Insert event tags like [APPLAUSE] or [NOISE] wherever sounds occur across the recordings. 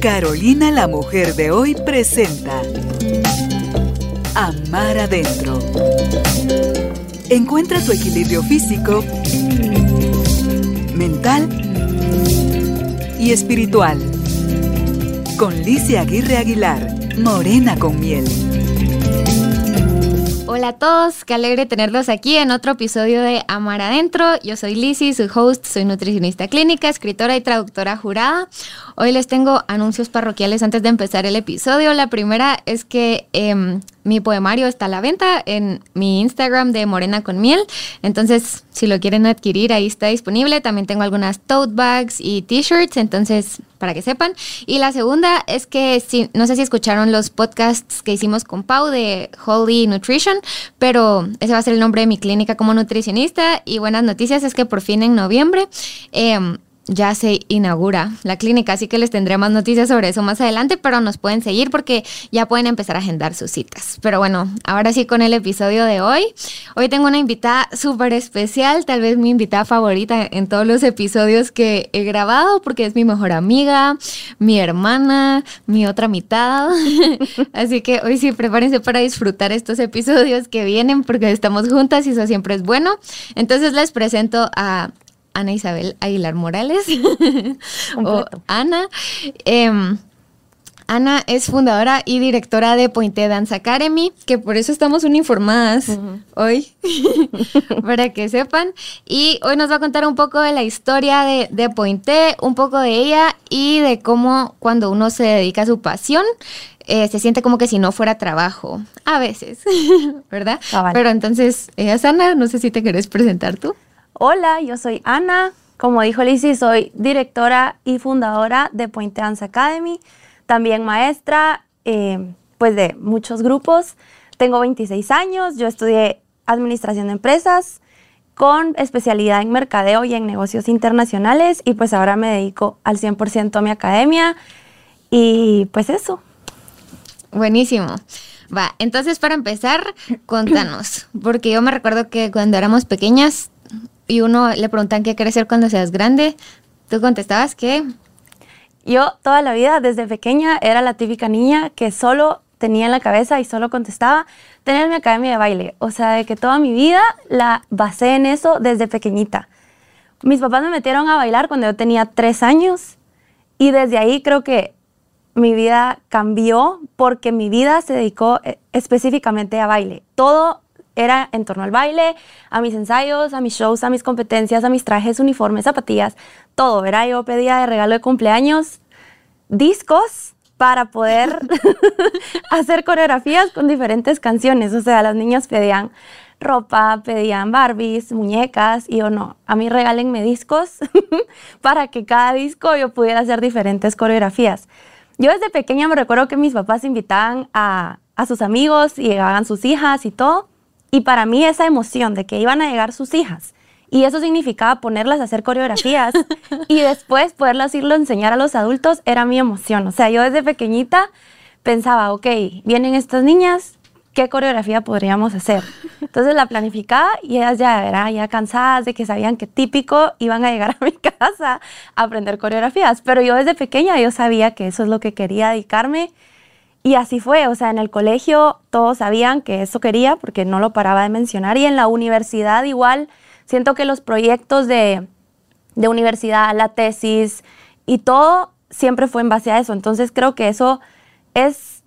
Carolina la mujer de hoy presenta Amar adentro. Encuentra tu equilibrio físico, mental y espiritual. Con Licia Aguirre Aguilar, Morena con miel. Hola a todos, qué alegre tenerlos aquí en otro episodio de Amar Adentro. Yo soy Lizzy, su host, soy nutricionista clínica, escritora y traductora jurada. Hoy les tengo anuncios parroquiales antes de empezar el episodio. La primera es que em, mi poemario está a la venta en mi Instagram de Morena con Miel. Entonces, si lo quieren adquirir, ahí está disponible. También tengo algunas tote bags y t-shirts, entonces, para que sepan. Y la segunda es que, si, no sé si escucharon los podcasts que hicimos con Pau de Holy Nutrition, pero ese va a ser el nombre de mi clínica como nutricionista. Y buenas noticias es que por fin en noviembre... Eh, ya se inaugura la clínica, así que les tendré más noticias sobre eso más adelante, pero nos pueden seguir porque ya pueden empezar a agendar sus citas. Pero bueno, ahora sí con el episodio de hoy. Hoy tengo una invitada súper especial, tal vez mi invitada favorita en todos los episodios que he grabado porque es mi mejor amiga, mi hermana, mi otra mitad. [LAUGHS] así que hoy sí prepárense para disfrutar estos episodios que vienen porque estamos juntas y eso siempre es bueno. Entonces les presento a Ana Isabel Aguilar Morales [LAUGHS] o Ana. Em, Ana es fundadora y directora de Pointe Dance Academy, que por eso estamos uniformadas hoy, [LAUGHS] para que sepan. Y hoy nos va a contar un poco de la historia de, de Pointe, un poco de ella y de cómo cuando uno se dedica a su pasión, eh, se siente como que si no fuera trabajo, a veces, [LAUGHS] ¿verdad? Pero entonces, es Ana, no sé si te querés presentar tú. Hola, yo soy Ana. Como dijo Lizzie, soy directora y fundadora de Point Dance Academy, también maestra eh, pues de muchos grupos. Tengo 26 años, yo estudié administración de empresas con especialidad en mercadeo y en negocios internacionales y pues ahora me dedico al 100% a mi academia y pues eso. Buenísimo. Va, entonces para empezar, contanos, porque yo me recuerdo que cuando éramos pequeñas y uno le preguntan qué quieres ser cuando seas grande, tú contestabas que... Yo toda la vida, desde pequeña, era la típica niña que solo tenía en la cabeza y solo contestaba tener mi academia de baile. O sea, de que toda mi vida la basé en eso desde pequeñita. Mis papás me metieron a bailar cuando yo tenía tres años y desde ahí creo que mi vida cambió porque mi vida se dedicó eh, específicamente a baile. Todo era en torno al baile, a mis ensayos, a mis shows, a mis competencias, a mis trajes, uniformes, zapatillas, todo, Era Yo pedía de regalo de cumpleaños discos para poder [LAUGHS] hacer coreografías con diferentes canciones. O sea, las niñas pedían ropa, pedían Barbies, muñecas, y yo no, a mí regálenme discos [LAUGHS] para que cada disco yo pudiera hacer diferentes coreografías. Yo desde pequeña me recuerdo que mis papás invitaban a, a sus amigos y llegaban sus hijas y todo. Y para mí esa emoción de que iban a llegar sus hijas y eso significaba ponerlas a hacer coreografías [LAUGHS] y después poderlas irlo a enseñar a los adultos era mi emoción. O sea, yo desde pequeñita pensaba, ok, vienen estas niñas, ¿qué coreografía podríamos hacer? Entonces la planificaba y ellas ya eran ya cansadas de que sabían que típico iban a llegar a mi [LAUGHS] casa a aprender coreografías. Pero yo desde pequeña yo sabía que eso es lo que quería dedicarme y así fue, o sea, en el colegio todos sabían que eso quería porque no lo paraba de mencionar y en la universidad igual siento que los proyectos de, de universidad, la tesis y todo siempre fue en base a eso. Entonces creo que eso es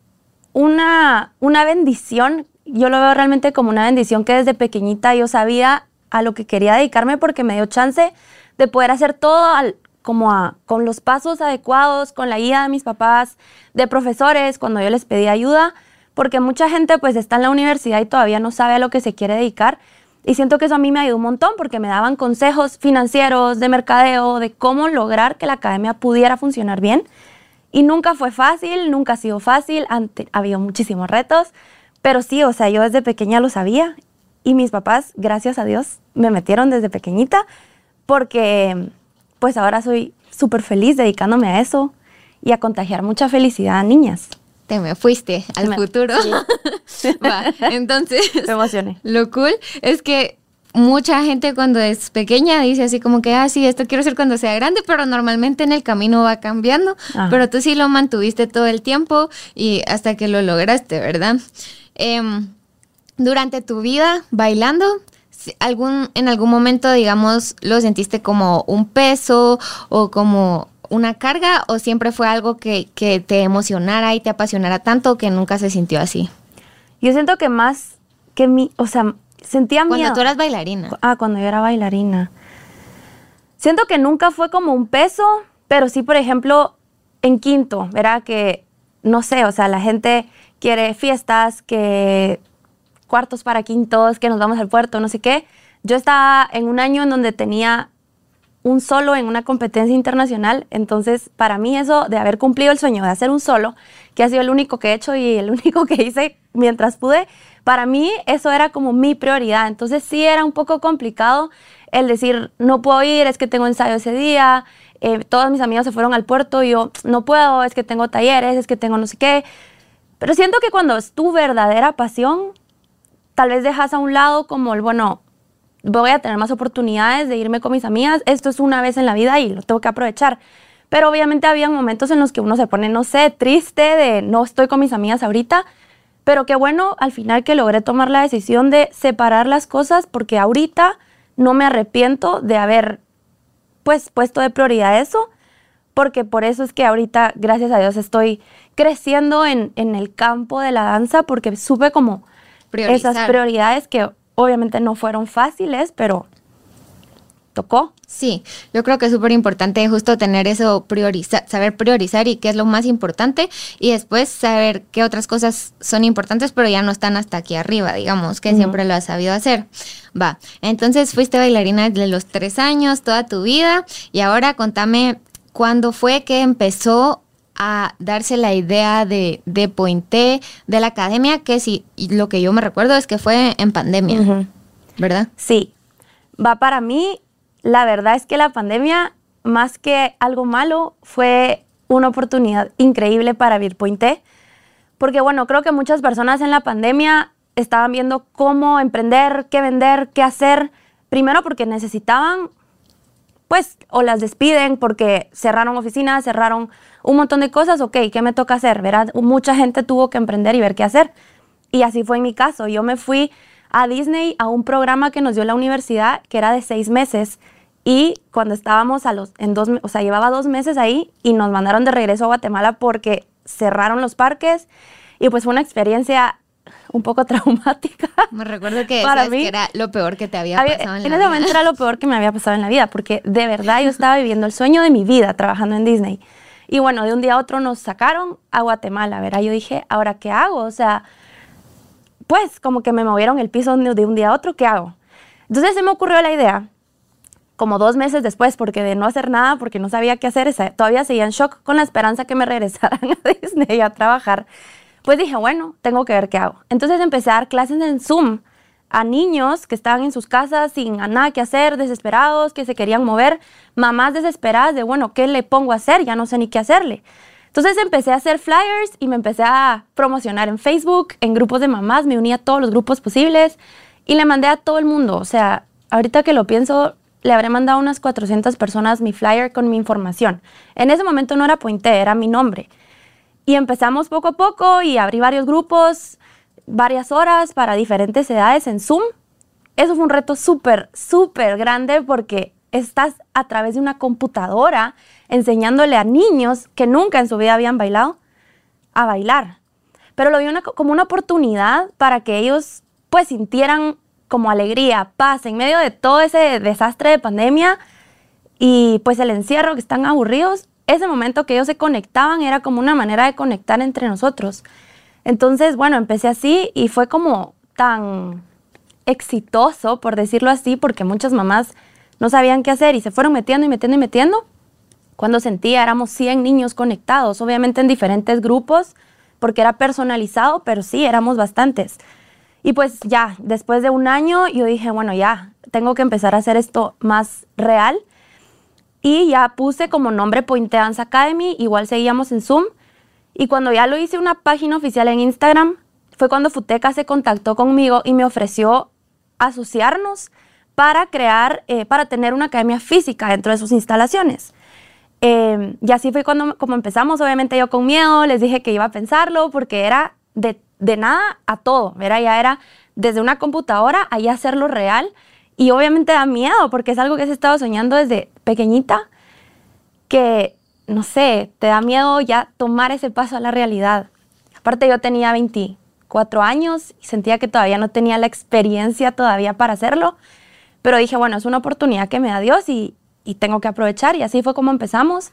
una, una bendición. Yo lo veo realmente como una bendición que desde pequeñita yo sabía a lo que quería dedicarme porque me dio chance de poder hacer todo al, como con los pasos adecuados, con la guía de mis papás, de profesores, cuando yo les pedí ayuda, porque mucha gente pues está en la universidad y todavía no sabe a lo que se quiere dedicar. Y siento que eso a mí me ayudó un montón porque me daban consejos financieros, de mercadeo, de cómo lograr que la academia pudiera funcionar bien. Y nunca fue fácil, nunca ha sido fácil, ante, había muchísimos retos, pero sí, o sea, yo desde pequeña lo sabía y mis papás, gracias a Dios, me metieron desde pequeñita porque pues ahora soy súper feliz dedicándome a eso y a contagiar mucha felicidad a niñas. Te me fuiste al futuro. [LAUGHS] Va, entonces, [LAUGHS] Me emocioné. lo cool es que mucha gente cuando es pequeña dice así como que, ah, sí, esto quiero ser cuando sea grande, pero normalmente en el camino va cambiando. Ajá. Pero tú sí lo mantuviste todo el tiempo y hasta que lo lograste, ¿verdad? Em, durante tu vida bailando, algún, en algún momento, digamos, lo sentiste como un peso o como una carga o siempre fue algo que, que te emocionara y te apasionara tanto que nunca se sintió así? Yo siento que más que mi, o sea, sentía Cuando miedo. tú eras bailarina. Ah, cuando yo era bailarina. Siento que nunca fue como un peso, pero sí, por ejemplo, en quinto, ¿verdad? Que, no sé, o sea, la gente quiere fiestas, que cuartos para quintos, que nos vamos al puerto, no sé qué. Yo estaba en un año en donde tenía un solo en una competencia internacional, entonces para mí eso de haber cumplido el sueño de hacer un solo, que ha sido el único que he hecho y el [LAUGHS] único que hice mientras pude, para mí eso era como mi prioridad, entonces sí era un poco complicado el decir, no puedo ir, es que tengo ensayo ese día, eh, todos mis amigos se fueron al puerto y yo no puedo, es que tengo talleres, es que tengo no sé qué, pero siento que cuando es tu verdadera pasión, tal vez dejas a un lado como el, bueno, voy a tener más oportunidades de irme con mis amigas, esto es una vez en la vida y lo tengo que aprovechar. Pero obviamente había momentos en los que uno se pone, no sé, triste de no estoy con mis amigas ahorita, pero qué bueno al final que logré tomar la decisión de separar las cosas porque ahorita no me arrepiento de haber pues puesto de prioridad eso, porque por eso es que ahorita, gracias a Dios, estoy creciendo en, en el campo de la danza porque supe como Priorizar. esas prioridades que obviamente no fueron fáciles, pero tocó. Sí, yo creo que es súper importante justo tener eso, priorizar, saber priorizar y qué es lo más importante y después saber qué otras cosas son importantes pero ya no están hasta aquí arriba, digamos, que siempre lo has sabido hacer. Va, entonces fuiste bailarina desde los tres años, toda tu vida y ahora contame cuándo fue que empezó a darse la idea de, de Pointé, de la academia, que sí, lo que yo me recuerdo es que fue en pandemia. ¿verdad? Sí, va para mí, la verdad es que la pandemia, más que algo malo, fue una oportunidad increíble para Virpointé, porque bueno, creo que muchas personas en la pandemia estaban viendo cómo emprender, qué vender, qué hacer, primero porque necesitaban pues o las despiden porque cerraron oficinas, cerraron un montón de cosas, ok, ¿qué me toca hacer? ¿Verdad? Mucha gente tuvo que emprender y ver qué hacer. Y así fue en mi caso. Yo me fui a Disney a un programa que nos dio la universidad que era de seis meses. Y cuando estábamos a los, en dos, o sea, llevaba dos meses ahí y nos mandaron de regreso a Guatemala porque cerraron los parques. Y pues fue una experiencia un poco [LAUGHS] traumática. Me recuerdo que Para mí- que era lo peor que te había Había- pasado en, en la ese vida. momento era lo peor que me había pasado en la vida, porque de verdad yo estaba viviendo el sueño de mi vida trabajando en Disney. Y bueno, de un día a otro nos sacaron a Guatemala, ¿verdad? Yo dije, ¿ahora qué hago? O sea, pues como que me movieron el piso de un día a otro, ¿qué hago? Entonces se me ocurrió la idea, como dos meses después, porque de no hacer nada, porque no sabía qué hacer, todavía seguía en shock con la esperanza que me regresaran [LAUGHS] a Disney a trabajar. Pues dije, bueno, tengo que ver qué hago. Entonces empecé a dar clases en Zoom a niños que estaban en sus casas sin nada que hacer, desesperados, que se querían mover, mamás desesperadas de, bueno, ¿qué le pongo a hacer? Ya no sé ni qué hacerle. Entonces empecé a hacer flyers y me empecé a promocionar en Facebook, en grupos de mamás, me uní a todos los grupos posibles y le mandé a todo el mundo. O sea, ahorita que lo pienso, le habré mandado a unas 400 personas mi flyer con mi información. En ese momento no era Pointé, era mi nombre. Y empezamos poco a poco y abrí varios grupos, varias horas para diferentes edades en Zoom. Eso fue un reto súper, súper grande porque estás a través de una computadora enseñándole a niños que nunca en su vida habían bailado a bailar. Pero lo vi como una oportunidad para que ellos pues sintieran como alegría, paz en medio de todo ese desastre de pandemia y pues el encierro, que están aburridos, ese momento que ellos se conectaban era como una manera de conectar entre nosotros. Entonces, bueno, empecé así y fue como tan exitoso, por decirlo así, porque muchas mamás no sabían qué hacer y se fueron metiendo y metiendo y metiendo. cuando sentía, éramos 100 niños conectados, obviamente en diferentes grupos, porque era personalizado, pero sí, éramos bastantes. Y pues ya, después de un año, yo dije, bueno, ya, tengo que empezar a hacer esto más real. Y ya puse como nombre Point Dance Academy, igual seguíamos en Zoom. Y cuando ya lo hice una página oficial en Instagram, fue cuando Futeca se contactó conmigo y me ofreció asociarnos para crear, eh, para tener una academia física dentro de sus instalaciones. Eh, y así fue cuando como empezamos, obviamente yo con miedo, les dije que iba a pensarlo porque era de, de nada a todo, era ya era desde una computadora ahí hacerlo real y obviamente da miedo porque es algo que he estado soñando desde pequeñita que, no sé, te da miedo ya tomar ese paso a la realidad. Aparte yo tenía 24 años y sentía que todavía no tenía la experiencia todavía para hacerlo, pero dije, bueno, es una oportunidad que me da Dios y, y tengo que aprovechar y así fue como empezamos.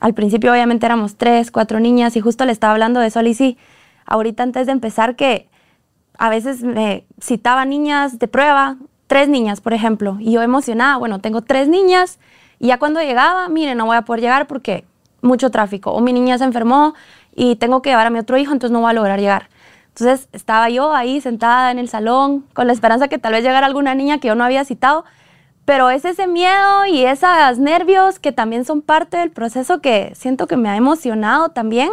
Al principio obviamente éramos tres, cuatro niñas y justo le estaba hablando de eso a ahorita antes de empezar que a veces me citaba niñas de prueba, tres niñas por ejemplo, y yo emocionada, bueno, tengo tres niñas y ya cuando llegaba, mire, no voy a poder llegar porque mucho tráfico o mi niña se enfermó y tengo que llevar a mi otro hijo, entonces no voy a lograr llegar. Entonces estaba yo ahí sentada en el salón con la esperanza que tal vez llegara alguna niña que yo no había citado pero es ese miedo y esos nervios que también son parte del proceso que siento que me ha emocionado también.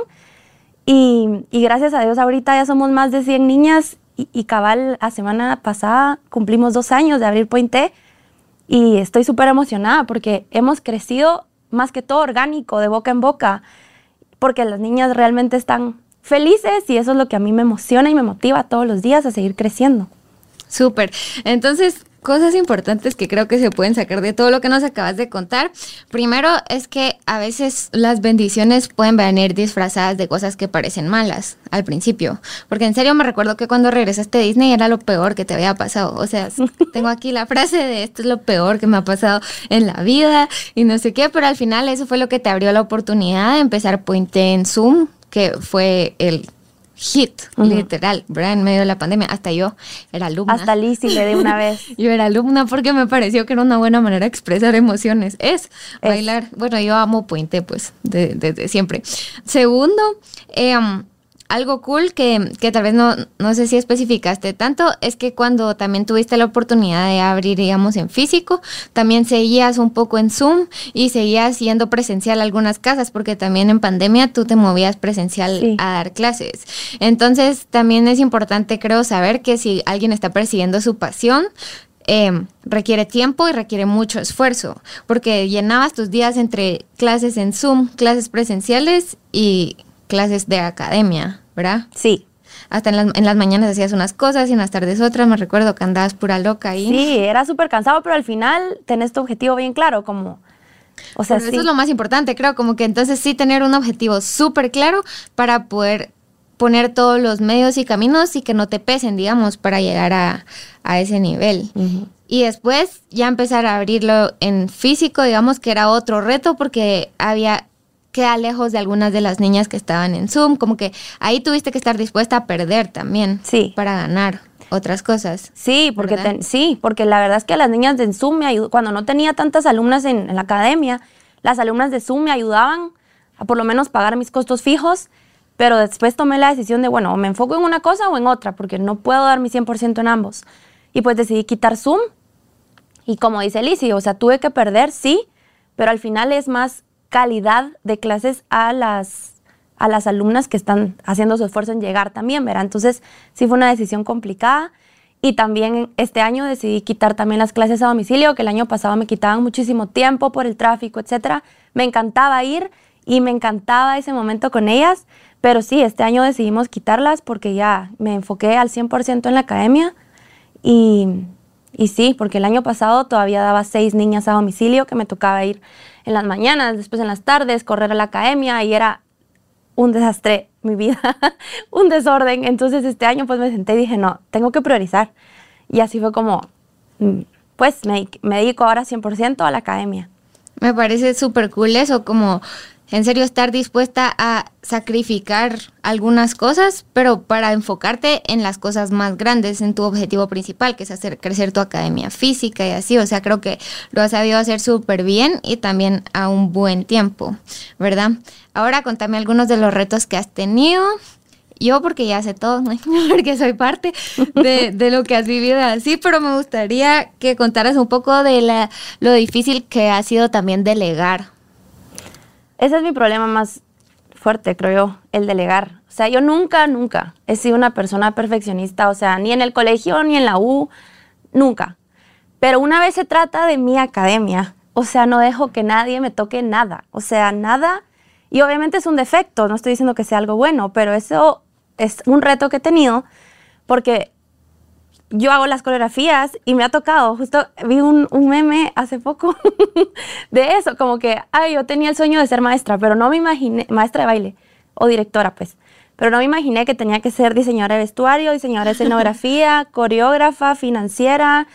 Y, gracias a Dios ahorita ya somos más de 100 niñas y, cabal, la semana pasada cumplimos dos años de abrir Pointe y estoy súper emocionada porque hemos crecido más que todo orgánico, de boca en boca, porque las niñas realmente están felices y eso es lo que a mí me emociona y me motiva todos los días a seguir creciendo. Súper. Entonces, cosas importantes que creo que se pueden sacar de todo lo que nos acabas de contar. Primero es que a veces las bendiciones pueden venir disfrazadas de cosas que parecen malas al principio. Porque en serio me recuerdo que cuando regresaste a Disney era lo peor que te había pasado. O sea, [LAUGHS] tengo aquí la frase de esto es lo peor que me ha pasado en la vida y no sé qué, pero al final eso fue lo que te abrió la oportunidad de empezar Puente en Zoom, que fue el hit, literal, ¿verdad? En medio de la pandemia. Hasta yo era alumna. Hasta Lizzie le di una vez. [LAUGHS] yo era alumna porque me pareció que era una buena manera de expresar emociones. Es, bailar. Bueno, yo amo Puente, pues, desde siempre. Segundo, eh, algo cool que, que, tal vez no, no sé si especificaste tanto es que cuando también tuviste la oportunidad de abrir, digamos, en físico, también seguías un poco en Zoom y seguías yendo presencial a algunas casas, porque también en pandemia tú te movías presencial a dar clases. Entonces, también es importante, creo, saber que si alguien está persiguiendo su pasión, em, requiere tiempo y requiere mucho esfuerzo, porque llenabas tus días entre clases en Zoom, clases presenciales y clases de academia, ¿verdad? Sí. Hasta en las, en las, mañanas hacías unas cosas y en las tardes otras. Me recuerdo que andabas pura loca ahí. Sí, era súper cansado, pero al final tenés tu objetivo bien claro, como... O sea, sí. Eso es lo más importante, creo, como que entonces sí tener un objetivo súper claro para poder poner todos los medios y caminos y que no te pesen, digamos, para llegar a, a ese nivel. Y después ya empezar a abrirlo en físico, digamos que era otro reto porque había queda lejos de algunas de las niñas que estaban en Zoom, como que ahí tuviste que estar dispuesta a perder también sí. para ganar otras cosas. Sí, porque sí, porque la verdad es que las niñas de Zoom me ayudó, cuando no tenía tantas alumnas en, la academia, las alumnas de Zoom me ayudaban a por lo menos pagar mis costos fijos, pero después tomé la decisión de, bueno, o me enfoco en una cosa o en otra, porque no puedo dar mi 100% en ambos. Y pues decidí quitar Zoom. Y como dice Lizzie, o sea, tuve que perder, sí, pero al final es más calidad de clases a las, a las alumnas que están haciendo su esfuerzo en llegar también, ¿verdad? Entonces, sí fue una decisión complicada. Y también este año decidí quitar también las clases a domicilio, que el año pasado me quitaban muchísimo tiempo por el tráfico, etc. Me encantaba ir y me encantaba ese momento con ellas, pero sí, este año decidimos quitarlas porque ya me enfoqué al 100% en la academia y, y sí, porque el año pasado todavía daba seis niñas a domicilio que me tocaba ir en las mañanas, después en las tardes, correr a la academia y era un desastre mi vida, [LAUGHS] un desorden. Entonces este año pues me senté y dije, no, tengo que priorizar. Y así fue como, mm, pues me, me dedico ahora 100% a la academia. Me parece súper cool eso, como en serio estar dispuesta a sacrificar algunas cosas, pero para enfocarte en las cosas más grandes, en tu objetivo principal, que es hacer crecer tu academia física y así. O sea, creo que lo has sabido hacer súper bien y también a un buen tiempo, ¿verdad? Ahora contame algunos de los retos que has tenido. Yo porque ya sé todo, [LAUGHS] porque soy parte de, de, lo que has vivido así, pero me gustaría que contaras un poco de la, lo difícil que ha sido también delegar. Ese es mi problema más fuerte, creo yo, el delegar. O sea, yo nunca, nunca he sido una persona perfeccionista, o sea, ni en el colegio, ni en la U, nunca. Pero una vez se trata de mi academia, o sea, no dejo que nadie me toque nada, o sea, nada. Y obviamente es un defecto, no estoy diciendo que sea algo bueno, pero eso es un reto que he tenido porque yo hago las coreografías y me ha tocado, justo vi un, un meme hace poco [LAUGHS] de eso, como que, ay, yo tenía el sueño de ser maestra, pero no me imaginé, maestra de baile o directora, pues, pero no me imaginé que tenía que ser diseñadora de vestuario, diseñadora de [LAUGHS] escenografía, coreógrafa, financiera,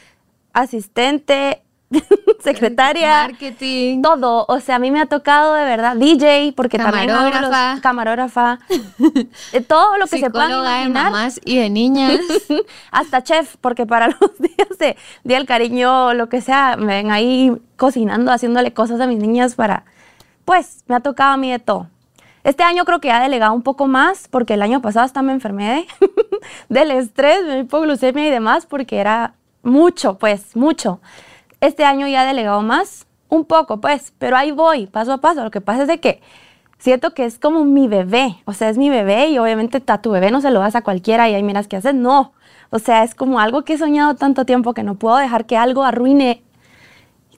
asistente, [LAUGHS] [LAUGHS] secretaria, marketing, todo. O sea, a mí me ha tocado de verdad DJ, porque también hago los, camarógrafa, [LAUGHS] todo lo que se pueda imaginar. de mamás y de niñas, [LAUGHS] hasta chef, porque para los días de día del cariño, lo que sea, me ven ahí cocinando, haciéndole cosas a mis niñas para, pues, me ha tocado a mí de todo. Este año creo que ha delegado un poco más, porque el año pasado hasta me enfermé del estrés, me hipoglucemia y demás, porque era mucho, pues, mucho. Este año ya he delegado más, un poco pues, pero ahí voy, paso a paso. Lo que pasa es de que siento que es como mi bebé, o sea, es mi bebé y obviamente a tu bebé no se lo das a cualquiera y ahí miras qué haces, no. O sea, es como algo que he soñado tanto tiempo que no puedo dejar que algo arruine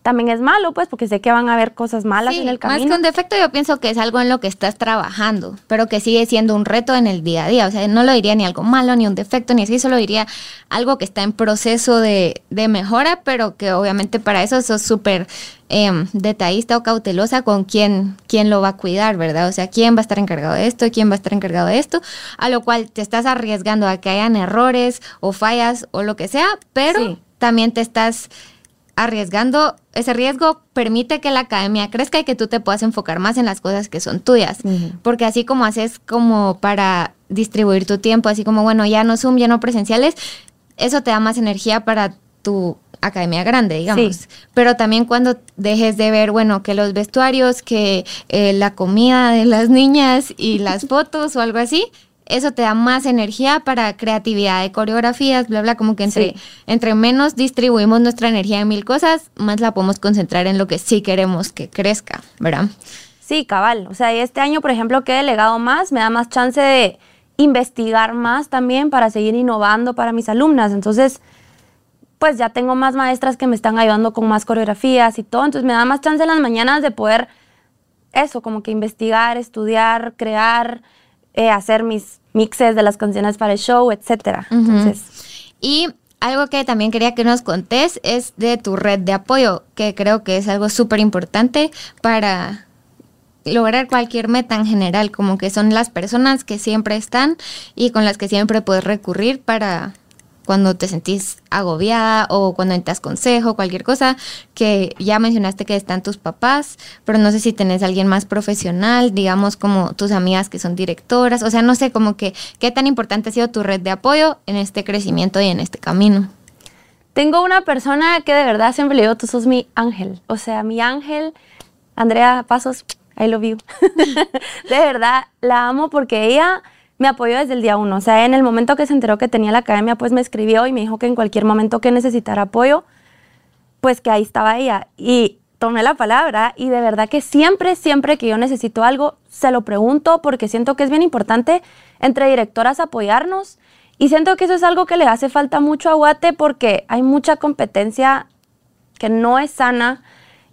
también es malo, pues, porque sé que van a haber cosas malas en el camino. Más que un defecto, yo pienso que es algo en lo que estás trabajando, pero que sigue siendo un reto en el día a día. O sea, no lo diría ni algo malo, ni un defecto, ni así, solo diría algo que está en proceso de, de mejora, pero que obviamente para eso sos súper eh, detallista o cautelosa con quién, quién lo va a cuidar, ¿verdad? O sea, quién va a estar encargado de esto, quién va a estar encargado de esto, a lo cual te estás arriesgando a que hayan errores o fallas o lo que sea, pero también te estás arriesgando, ese riesgo permite que la academia crezca y que tú te puedas enfocar más en las cosas que son tuyas. Porque así como haces como para distribuir tu tiempo, así como, bueno, ya no Zoom, ya no presenciales, eso te da más energía para tu academia grande, digamos. Pero también cuando dejes de ver, bueno, que los vestuarios, que eh, la comida de las niñas y las [LAUGHS] fotos o algo así, eso te da más energía para creatividad de coreografías, bla, bla, como que entre, entre menos distribuimos nuestra energía en mil cosas, más la podemos concentrar en lo que sí queremos que crezca, ¿verdad? Sí, cabal. O sea, este año, por ejemplo, que he delegado más, me da más chance de investigar más también para seguir innovando para mis alumnas. Entonces, pues ya tengo más maestras que me están ayudando con más coreografías y todo. Entonces me da más chance en las mañanas de poder eso, como que investigar, estudiar, crear, eh, hacer mis mixes de las canciones para el show, etcétera. Entonces. Y algo que también quería que nos contés es de tu red de apoyo, que creo que es algo súper importante para lograr cualquier meta en general, como que son las personas que siempre están y con las que siempre puedes recurrir para cuando te sentís agobiada o cuando necesitas consejo, cualquier cosa, que ya mencionaste que están tus papás, pero no sé si tenés alguien más profesional, digamos como tus amigas que son directoras, o sea, no sé como que qué tan importante ha sido tu red de apoyo en este crecimiento y en este camino. Tengo una persona que de verdad siempre le digo, tú sos mi ángel, o sea, mi ángel, Andrea Pasos, I love you. [LAUGHS] de verdad, la amo porque ella me apoyó desde el día uno. O sea, en el momento que se enteró que tenía la academia, pues me escribió y me dijo que en cualquier momento que necesitara apoyo, pues que ahí estaba ella. Y tomé la palabra y de verdad que siempre, siempre que yo necesito algo, se lo pregunto porque siento que es bien importante entre directoras apoyarnos. Y siento que eso es algo que le hace falta mucho a Guate porque hay mucha competencia que no es sana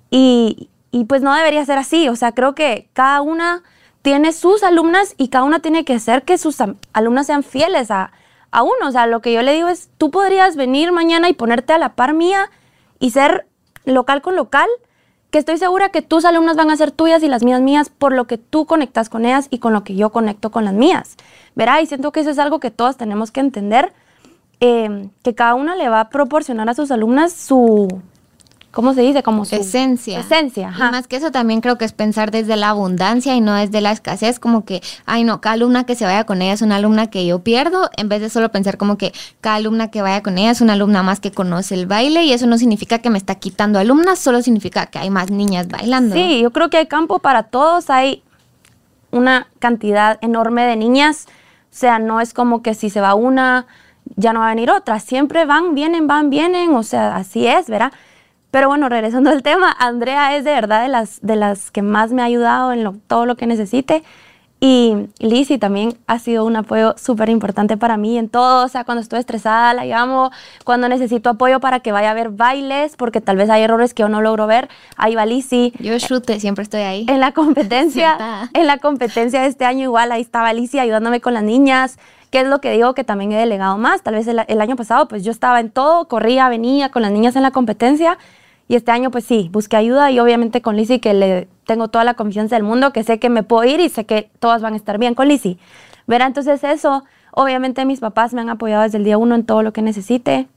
y, y pues no debería ser así. O sea, creo que cada una tiene sus alumnas y cada una tiene que hacer que sus alumnas sean fieles a, a uno. O sea, lo que yo le digo es, tú podrías venir mañana y ponerte a la par mía y ser local con local, que estoy segura que tus alumnas van a ser tuyas y las mías mías por lo que tú conectas con ellas y con lo que yo conecto con las mías. Verá, y siento que eso es algo que todos tenemos que entender, eh, que cada una le va a proporcionar a sus alumnas su, ¿cómo se dice? Como su esencia. Esencia, Y más que eso también creo que es pensar desde la abundancia y no desde la escasez, como que, ay no, cada alumna que se vaya con ella es una alumna que yo pierdo, en vez de solo pensar como que cada alumna que vaya con ella es una alumna más que conoce el baile y eso no significa que me está quitando alumnas, solo significa que hay más niñas bailando. Sí, yo creo que hay campo para todos, hay una cantidad enorme de niñas, o sea, no es como que si se va una, ya no va a venir otra, siempre van, vienen, van, vienen, o sea, así es, ¿verdad? Pero bueno, regresando al tema, Andrea es de verdad de las, de las que más me ha ayudado en lo- todo lo que necesite. Y Lizzy también ha sido un apoyo súper importante para mí en todo. O sea, cuando estoy estresada la llamo, cuando necesito apoyo para que vaya a ver bailes, porque tal vez hay errores que yo no logro ver, ahí va Lizzy. Yo chute, siempre estoy ahí. En la competencia, Sentada. en la competencia de este año igual ahí estaba Alicia ayudándome con las niñas, que es lo que digo que también he delegado más. Tal vez el, el año pasado pues yo estaba en todo, corría, venía con las niñas en la competencia y este año pues sí, busqué ayuda y obviamente con Lizzy que le tengo toda la confianza del mundo, que sé que me puedo ir y sé que todas van a estar bien con Lizzy. Verá, entonces eso, obviamente mis papás me han apoyado desde el día uno en todo lo que necesite.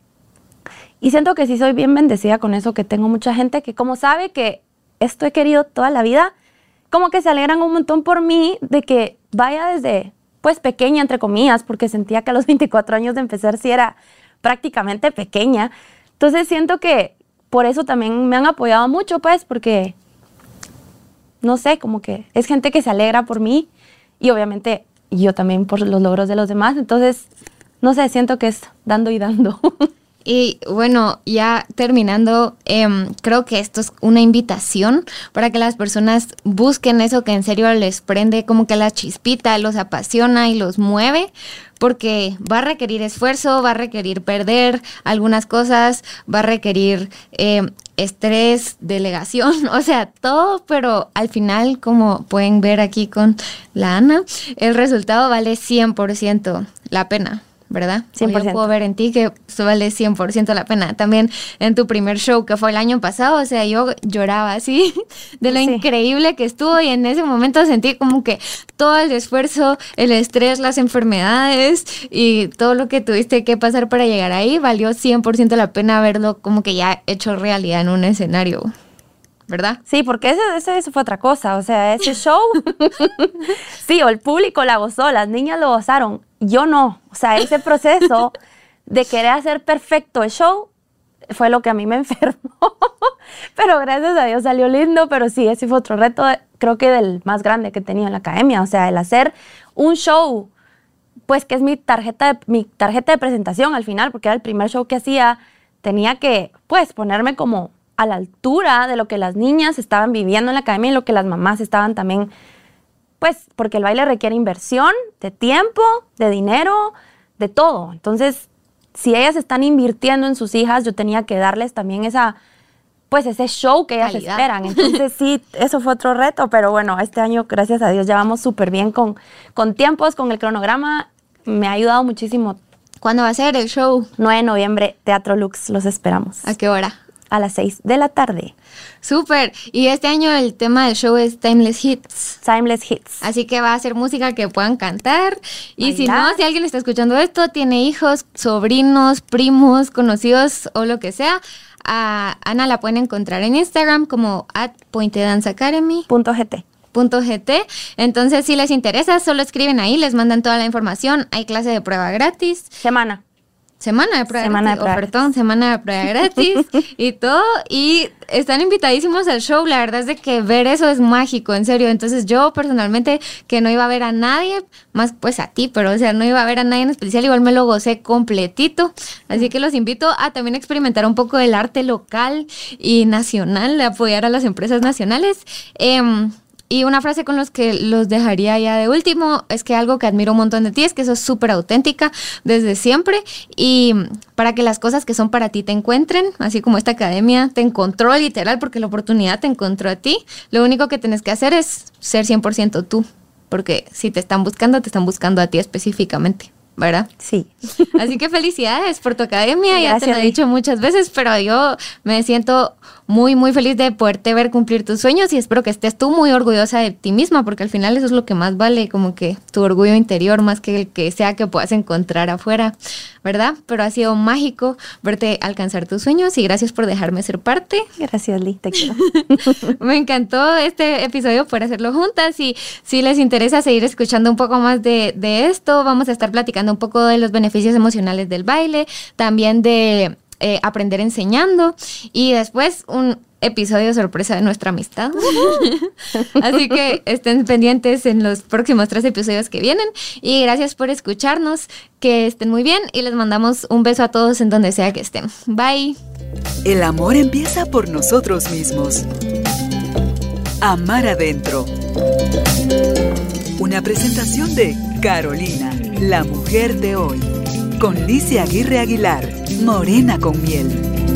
Y siento que sí soy bien bendecida con eso, que tengo mucha gente que como sabe que esto he querido toda la vida, como que se alegran un montón por mí de que vaya desde, pues pequeña, entre comillas, porque sentía que a los [LAUGHS] 24 años de empezar sí era prácticamente pequeña. Entonces siento que por eso también me han apoyado mucho, pues, porque, no sé, como que es gente que se alegra por mí y obviamente yo también por los logros de los demás. Entonces, no sé, siento que es dando y dando. [LAUGHS] Y bueno, ya terminando, em, creo que esto es una invitación para que las personas busquen eso que en serio les prende como que la chispita, los apasiona y los mueve, porque va a requerir esfuerzo, va a requerir perder algunas cosas, va a requerir em, estrés, delegación, [LAUGHS] o sea, todo, pero al final, como pueden ver aquí con la Ana, el resultado vale 100% la pena. ¿Verdad? O Yo 100%. puedo ver en ti que eso vale 100% la pena. También en tu primer show que fue el año pasado, o sea, yo lloraba así [LAUGHS] de lo Sí. increíble que estuvo y en ese momento sentí como que todo el esfuerzo, el estrés, las enfermedades y todo lo que tuviste que pasar para llegar ahí valió 100% la pena verlo como que ya hecho realidad en un escenario, ¿verdad? Sí, porque ese, ese- eso fue otra cosa. O sea, ese show, [LAUGHS] [LAUGHS] sí, o el público la gozó, las niñas lo gozaron. Yo no. O sea, ese [LAUGHS] proceso de querer hacer perfecto el show fue lo que a mí me [LAUGHS] enfermó. pero gracias a Dios salió lindo. Pero sí, ese fue otro reto, creo que del más grande que he tenido en la academia. O sea, el hacer un show pues que es mi tarjeta de, mi tarjeta de presentación al final, porque era el primer show que hacía, tenía que pues ponerme como a la altura de lo que las niñas estaban viviendo en la academia y lo que las mamás estaban también, pues porque el baile requiere inversión de tiempo, de dinero, de todo. Entonces, si ellas están invirtiendo en sus hijas, yo tenía que darles también esa pues ese show que ellas Calidad. esperan. [LAUGHS] Entonces sí, eso fue otro reto, pero bueno, este año, gracias a Dios, ya vamos súper bien con, con tiempos, con el cronograma. Me ha ayudado muchísimo. ¿Cuándo va a ser el show? 9 de noviembre, Teatro Lux, los esperamos. ¿A qué hora? A las 6 de la tarde. Súper. Y este año el tema del show es Timeless Hits. Timeless Hits. Así que va a ser música que puedan cantar. Y si no, si alguien está escuchando esto, tiene hijos, sobrinos, primos, conocidos o lo que sea, a Ana la pueden encontrar en Instagram como at Pointe Dance Academy. Punto GT. punto .gt. Entonces, si les interesa, solo escriben ahí, les mandan toda la información. Hay clase de prueba gratis. Semana. Semana de prueba Semana de gratis. prueba semana de prueba gratis [LAUGHS] y todo. Y están invitadísimos al show. La verdad es de que ver eso es mágico, en serio. Entonces yo personalmente que no iba a ver a nadie, más pues a ti, pero o sea, no iba a ver a nadie en especial, igual me lo gocé completito. Así que los invito a también experimentar un poco del arte local y nacional, de apoyar a las empresas nacionales. Em, y una frase con los que los dejaría ya de último es que algo que admiro un montón de ti es que sos súper auténtica desde siempre y para que las cosas que son para ti te encuentren, así como esta academia te encontró literal porque la oportunidad te encontró a ti, lo único que tienes que hacer es ser 100% tú, porque si te están buscando, te están buscando a ti específicamente. ¿Verdad? Sí. Así que felicidades por tu academia, ya te lo he dicho muchas veces, pero yo me siento muy, muy feliz de poderte ver cumplir tus sueños y espero que estés tú muy orgullosa de ti misma, porque al final eso es lo que más vale, como que tu orgullo interior, más que el que sea que puedas encontrar afuera, ¿verdad? Pero ha sido mágico verte alcanzar tus sueños y gracias por dejarme ser parte. Gracias, Liz, te quiero. [LAUGHS] Me encantó este episodio por hacerlo juntas y si les interesa seguir escuchando un poco más de, de esto, vamos a estar platicando un poco de los beneficios emocionales del baile, también de eh, aprender enseñando y después un episodio sorpresa de nuestra amistad. Así que estén pendientes en los próximos tres episodios que vienen y gracias por escucharnos, que estén muy bien y les mandamos un beso a todos en donde sea que estén. Bye. El amor empieza por nosotros mismos. Amar adentro. Una presentación de Carolina, la mujer de hoy con Licia Aguirre Aguilar, Morena con miel.